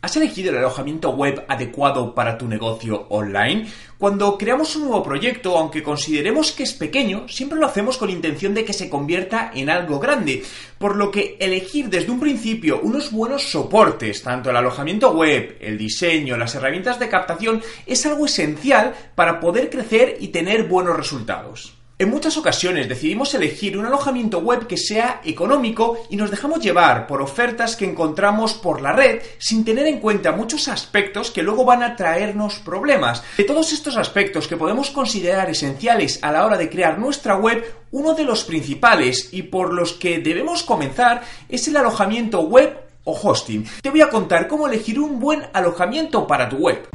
¿Has elegido el alojamiento web adecuado para tu negocio online? Cuando creamos un nuevo proyecto, aunque consideremos que es pequeño, siempre lo hacemos con intención de que se convierta en algo grande, por lo que elegir desde un principio unos buenos soportes, tanto el alojamiento web, el diseño, las herramientas de captación, es algo esencial para poder crecer y tener buenos resultados. En muchas ocasiones decidimos elegir un alojamiento web que sea económico y nos dejamos llevar por ofertas que encontramos por la red sin tener en cuenta muchos aspectos que luego van a traernos problemas. De todos estos aspectos que podemos considerar esenciales a la hora de crear nuestra web, uno de los principales y por los que debemos comenzar es el alojamiento web o hosting. Te voy a contar cómo elegir un buen alojamiento para tu web.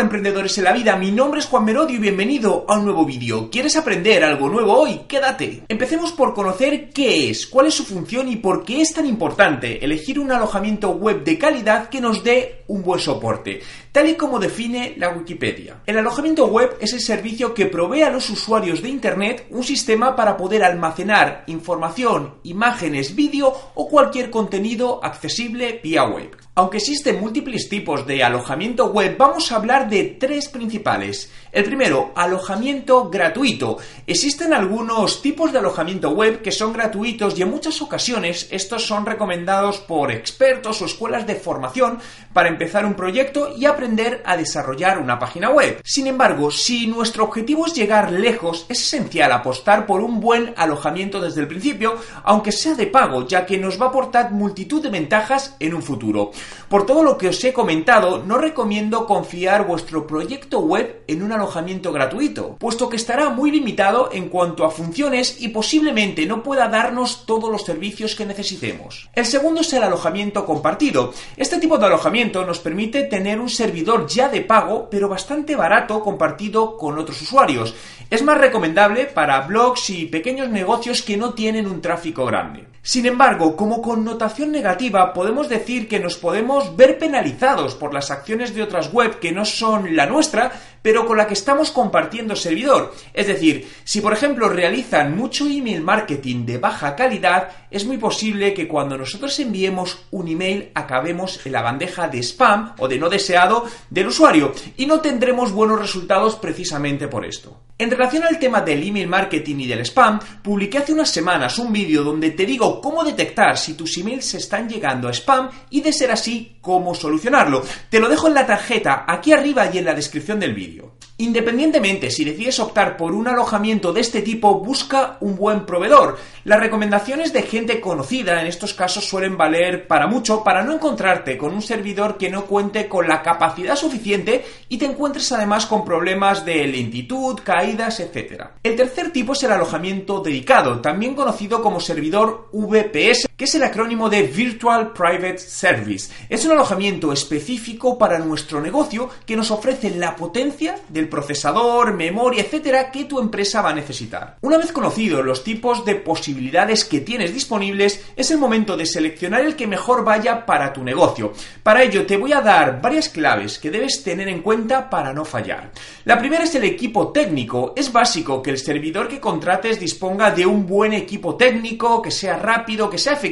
Emprendedores en la vida, mi nombre es Juan Merodio y bienvenido a un nuevo vídeo. ¿Quieres aprender algo nuevo hoy? Quédate. Empecemos por conocer qué es, cuál es su función y por qué es tan importante elegir un alojamiento web de calidad que nos dé un buen soporte, tal y como define la Wikipedia. El alojamiento web es el servicio que provee a los usuarios de Internet un sistema para poder almacenar información, imágenes, vídeo o cualquier contenido accesible vía web. Aunque existen múltiples tipos de alojamiento web, vamos a hablar de tres principales. El primero, alojamiento gratuito. Existen algunos tipos de alojamiento web que son gratuitos y en muchas ocasiones estos son recomendados por expertos o escuelas de formación para empezar un proyecto y aprender a desarrollar una página web. Sin embargo, si nuestro objetivo es llegar lejos, es esencial apostar por un buen alojamiento desde el principio, aunque sea de pago, ya que nos va a aportar multitud de ventajas en un futuro. Por todo lo que os he comentado, no recomiendo confiar vuestro proyecto web en un alojamiento gratuito, puesto que estará muy limitado en cuanto a funciones y posiblemente no pueda darnos todos los servicios que necesitemos. El segundo es el alojamiento compartido. Este tipo de alojamiento nos permite tener un servidor ya de pago, pero bastante barato compartido con otros usuarios. Es más recomendable para blogs y pequeños negocios que no tienen un tráfico grande. Sin embargo, como connotación negativa podemos decir que nos podemos ver penalizados por las acciones de otras web que no son la nuestra, pero con la que estamos compartiendo servidor. Es decir, si por ejemplo realizan mucho email marketing de baja calidad, es muy posible que cuando nosotros enviemos un email acabemos en la bandeja de spam o de no deseado del usuario y no tendremos buenos resultados precisamente por esto. En relación al tema del email marketing y del spam, publiqué hace unas semanas un vídeo donde te digo cómo detectar si tus emails están llegando a spam y de ser así, cómo solucionarlo. Te lo dejo en la tarjeta aquí arriba y en la descripción del vídeo. Independientemente si decides optar por un alojamiento de este tipo, busca un buen proveedor. Las recomendaciones de gente conocida en estos casos suelen valer para mucho para no encontrarte con un servidor que no cuente con la capacidad suficiente y te encuentres además con problemas de lentitud, caídas, etc. El tercer tipo es el alojamiento dedicado, también conocido como servidor VPS, que es el acrónimo de Virtual Private Service. Es un alojamiento específico para nuestro negocio que nos ofrece la potencia del procesador, memoria, etcétera, que tu empresa va a necesitar. Una vez conocidos los tipos de posibilidades que tienes disponibles, es el momento de seleccionar el que mejor vaya para tu negocio. Para ello te voy a dar varias claves que debes tener en cuenta para no fallar. La primera es el equipo técnico. Es básico que el servidor que contrates disponga de un buen equipo técnico, que sea rápido, que sea eficaz.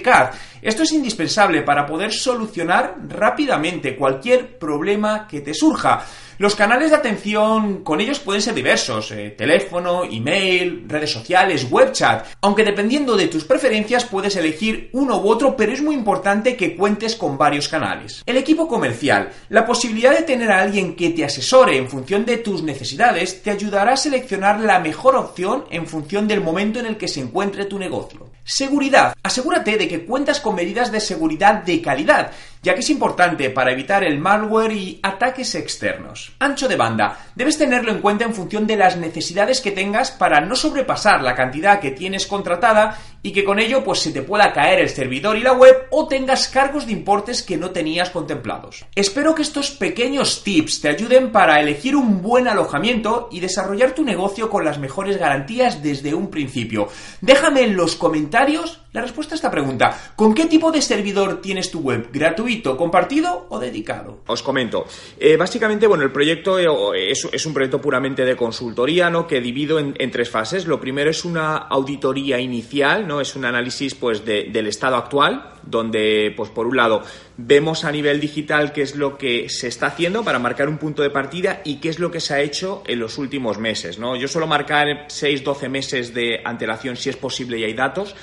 Esto es indispensable para poder solucionar rápidamente cualquier problema que te surja. Los canales de atención con ellos pueden ser diversos, eh, teléfono, email, redes sociales, web chat, aunque dependiendo de tus preferencias puedes elegir uno u otro, pero es muy importante que cuentes con varios canales. El equipo comercial, la posibilidad de tener a alguien que te asesore en función de tus necesidades te ayudará a seleccionar la mejor opción en función del momento en el que se encuentre tu negocio. Seguridad, asegúrate de que cuentas con medidas de seguridad de calidad, ya que es importante para evitar el malware y ataques externos. Ancho de banda. Debes tenerlo en cuenta en función de las necesidades que tengas para no sobrepasar la cantidad que tienes contratada y que con ello pues se te pueda caer el servidor y la web o tengas cargos de importes que no tenías contemplados. Espero que estos pequeños tips te ayuden para elegir un buen alojamiento y desarrollar tu negocio con las mejores garantías desde un principio. Déjame en los comentarios La respuesta a esta pregunta, ¿con qué tipo de servidor tienes tu web? ¿Gratuito, compartido o dedicado? Os comento. Eh, básicamente, bueno, el proyecto eh, es, un proyecto puramente de consultoría, ¿no? Que divido en, tres fases. Lo primero es una auditoría inicial, ¿no? Es un análisis, pues, del estado actual, donde, pues, por un lado, vemos a nivel digital qué es lo que se está haciendo para marcar un punto de partida y qué es lo que se ha hecho en los últimos meses, ¿no? Yo suelo marcar 6, 12 meses de antelación si es posible y hay datos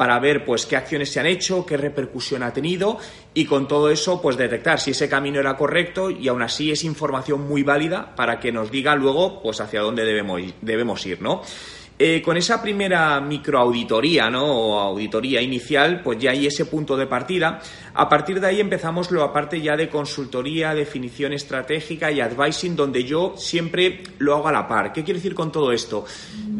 para ver pues qué acciones se han hecho, qué repercusión ha tenido y con todo eso pues detectar si ese camino era correcto y aún así es información muy válida para que nos diga luego pues hacia dónde debemos, debemos ir, ¿no? Eh, con esa primera microauditoría, ¿no? O auditoría inicial, pues ya hay ese punto de partida. A partir de ahí empezamos lo aparte ya de consultoría, definición estratégica y advising, donde yo siempre lo hago a la par. ¿Qué quiero decir con todo esto?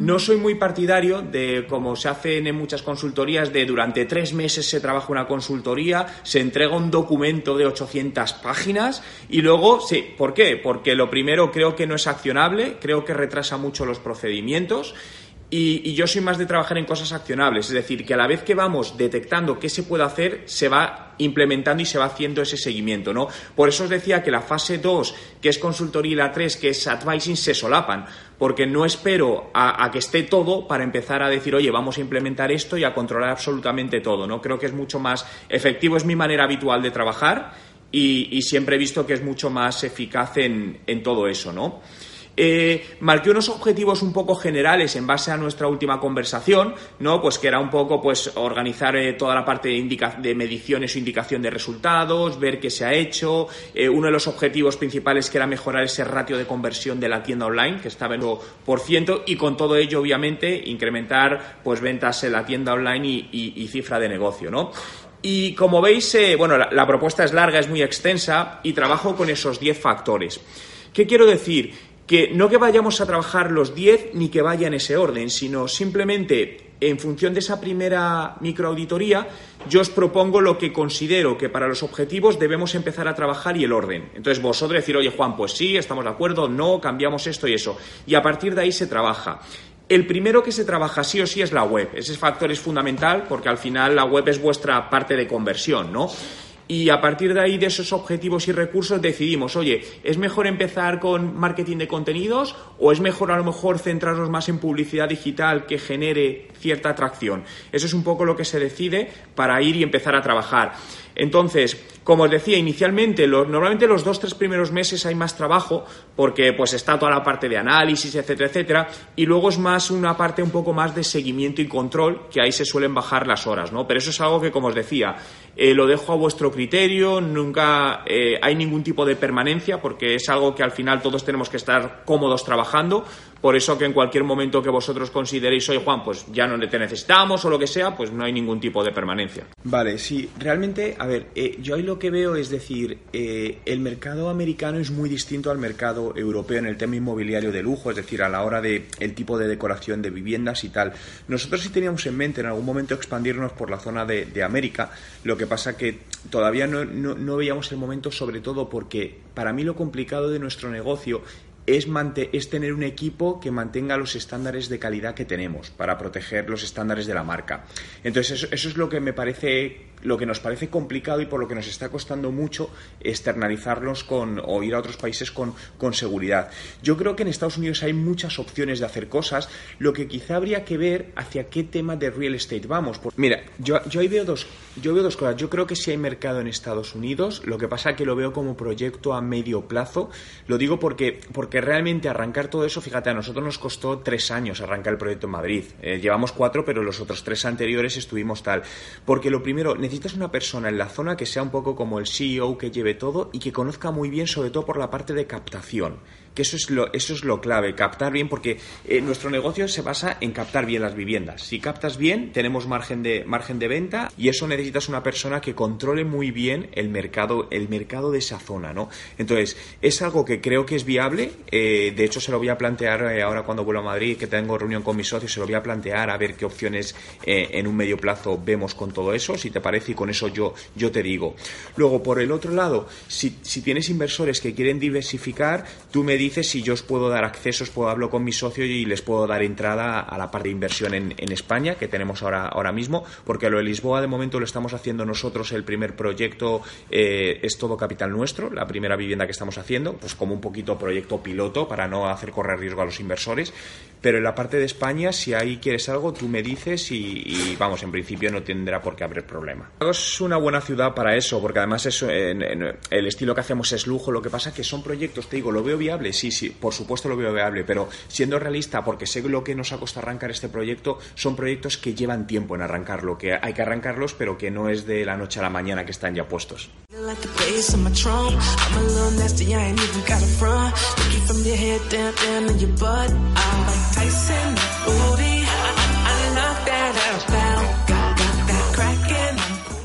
No soy muy partidario de, como se hacen en muchas consultorías, de durante tres meses se trabaja una consultoría, se entrega un documento de 800 páginas y luego, sí, ¿por qué? Porque lo primero creo que no es accionable, creo que retrasa mucho los procedimientos y, yo soy más de trabajar en cosas accionables, es decir, que a la vez que vamos detectando qué se puede hacer, se va implementando y se va haciendo ese seguimiento, ¿no? Por eso os decía que la fase 2, que es consultoría, y la 3, que es advising, se solapan, porque no espero a, que esté todo para empezar a decir, oye, vamos a implementar esto y a controlar absolutamente todo, ¿no? Creo que es mucho más efectivo, es mi manera habitual de trabajar y, siempre he visto que es mucho más eficaz en, en todo eso, ¿no? Eh, marqué unos objetivos un poco generales en base a nuestra última conversación, ¿no? Pues que era un poco pues organizar eh, toda la parte de, de, mediciones o indicación de resultados, ver qué se ha hecho. Eh, uno de los objetivos principales que era mejorar ese ratio de conversión de la tienda online, que estaba en por ciento, y con todo ello, obviamente, incrementar pues ventas en la tienda online y, cifra de negocio, ¿no? Y como veis, bueno, la, la, propuesta es larga, es muy extensa y trabajo con esos 10 factores. ¿Qué quiero decir? Que no que vayamos a trabajar los 10 ni que vaya en ese orden, sino simplemente en función de esa primera microauditoría, yo os propongo lo que considero que para los objetivos debemos empezar a trabajar y el orden. Entonces vosotros decir, oye Juan, pues sí, estamos de acuerdo, no, cambiamos esto y eso. Y a partir de ahí se trabaja. El primero que se trabaja sí o sí es la web. Ese factor es fundamental porque al final la web es vuestra parte de conversión, ¿no? Y a partir de ahí, de esos objetivos y recursos, decidimos, oye, ¿es mejor empezar con marketing de contenidos o es mejor a lo mejor centrarnos más en publicidad digital que genere cierta atracción? Eso es un poco lo que se decide para ir y empezar a trabajar. Entonces, como os decía inicialmente, normalmente los dos, tres primeros meses hay más trabajo porque pues está toda la parte de análisis, etcétera, etcétera, y luego es más una parte un poco más de seguimiento y control, que ahí se suelen bajar las horas, ¿no? Pero eso es algo que, como os decía, eh, lo dejo a vuestro criterio, nunca eh, hay ningún tipo de permanencia porque es algo que al final todos tenemos que estar cómodos trabajando, por eso que en cualquier momento que vosotros consideréis, oye Juan, pues ya no te necesitamos o lo que sea, pues no hay ningún tipo de permanencia. Vale, sí, realmente, ver, eh, yo ahí lo que veo es decir, eh, el mercado americano es muy distinto al mercado europeo en el tema inmobiliario de lujo, es decir, a la hora de el tipo de decoración de viviendas y tal. Nosotros sí teníamos en mente en algún momento expandirnos por la zona de, América, lo que pasa que todavía no, no veíamos el momento, sobre todo porque para mí lo complicado de nuestro negocio es, es, tener un equipo que mantenga los estándares de calidad que tenemos para proteger los estándares de la marca. Entonces, eso, es lo que me parece, lo que nos parece complicado y por lo que nos está costando mucho externalizarlos con, o ir a otros países con, con seguridad. Yo creo que en Estados Unidos hay muchas opciones de hacer cosas, lo que quizá habría que ver hacia qué tema de real estate vamos. Mira, yo, yo ahí veo dos, yo veo dos cosas. Yo creo que sí hay mercado en Estados Unidos, lo que pasa es que lo veo como proyecto a medio plazo. Lo digo porque, porque realmente arrancar todo eso, fíjate, a nosotros nos costó tres años arrancar el proyecto en Madrid. Eh, llevamos cuatro, pero los otros tres anteriores estuvimos tal. Porque lo primero, necesitas una persona en la zona que sea un poco como el CEO que lleve todo y que conozca muy bien, sobre todo por la parte de captación que eso es lo, eso es lo clave, captar bien, porque eh, nuestro negocio se basa en captar bien las viviendas. Si captas bien, tenemos margen de, margen de venta y eso necesitas una persona que controle muy bien el mercado, el mercado de esa zona, ¿no? Entonces, es algo que creo que es viable, eh, de hecho se lo voy a plantear eh, ahora cuando vuelvo a Madrid, que tengo reunión con mis socios, se lo voy a plantear a ver qué opciones en un medio plazo vemos con todo eso, si te parece, y con eso yo, yo te digo. Luego, por el otro lado, si, si tienes inversores que quieren diversificar, tú me dices si yo os puedo dar accesos, puedo hablar con mi socio y les puedo dar entrada a la parte de inversión en, España que tenemos ahora, ahora mismo, porque lo de Lisboa de momento lo estamos haciendo nosotros, el primer proyecto eh, es todo capital nuestro, la primera vivienda que estamos haciendo, pues como un poquito proyecto piloto para no hacer correr riesgo a los inversores, pero en la parte de España, si ahí quieres algo, tú me dices y, vamos, en principio no tendrá por qué haber problema. Es una buena ciudad para eso, porque además eso, el estilo que hacemos es lujo, lo que pasa que son proyectos, te digo, ¿lo veo Sí, sí, por supuesto lo veo viable, pero siendo realista, porque sé lo que nos ha costado arrancar este proyecto, son proyectos que llevan tiempo en arrancarlo, que hay que arrancarlos, pero que no es de la noche a la mañana que están ya puestos.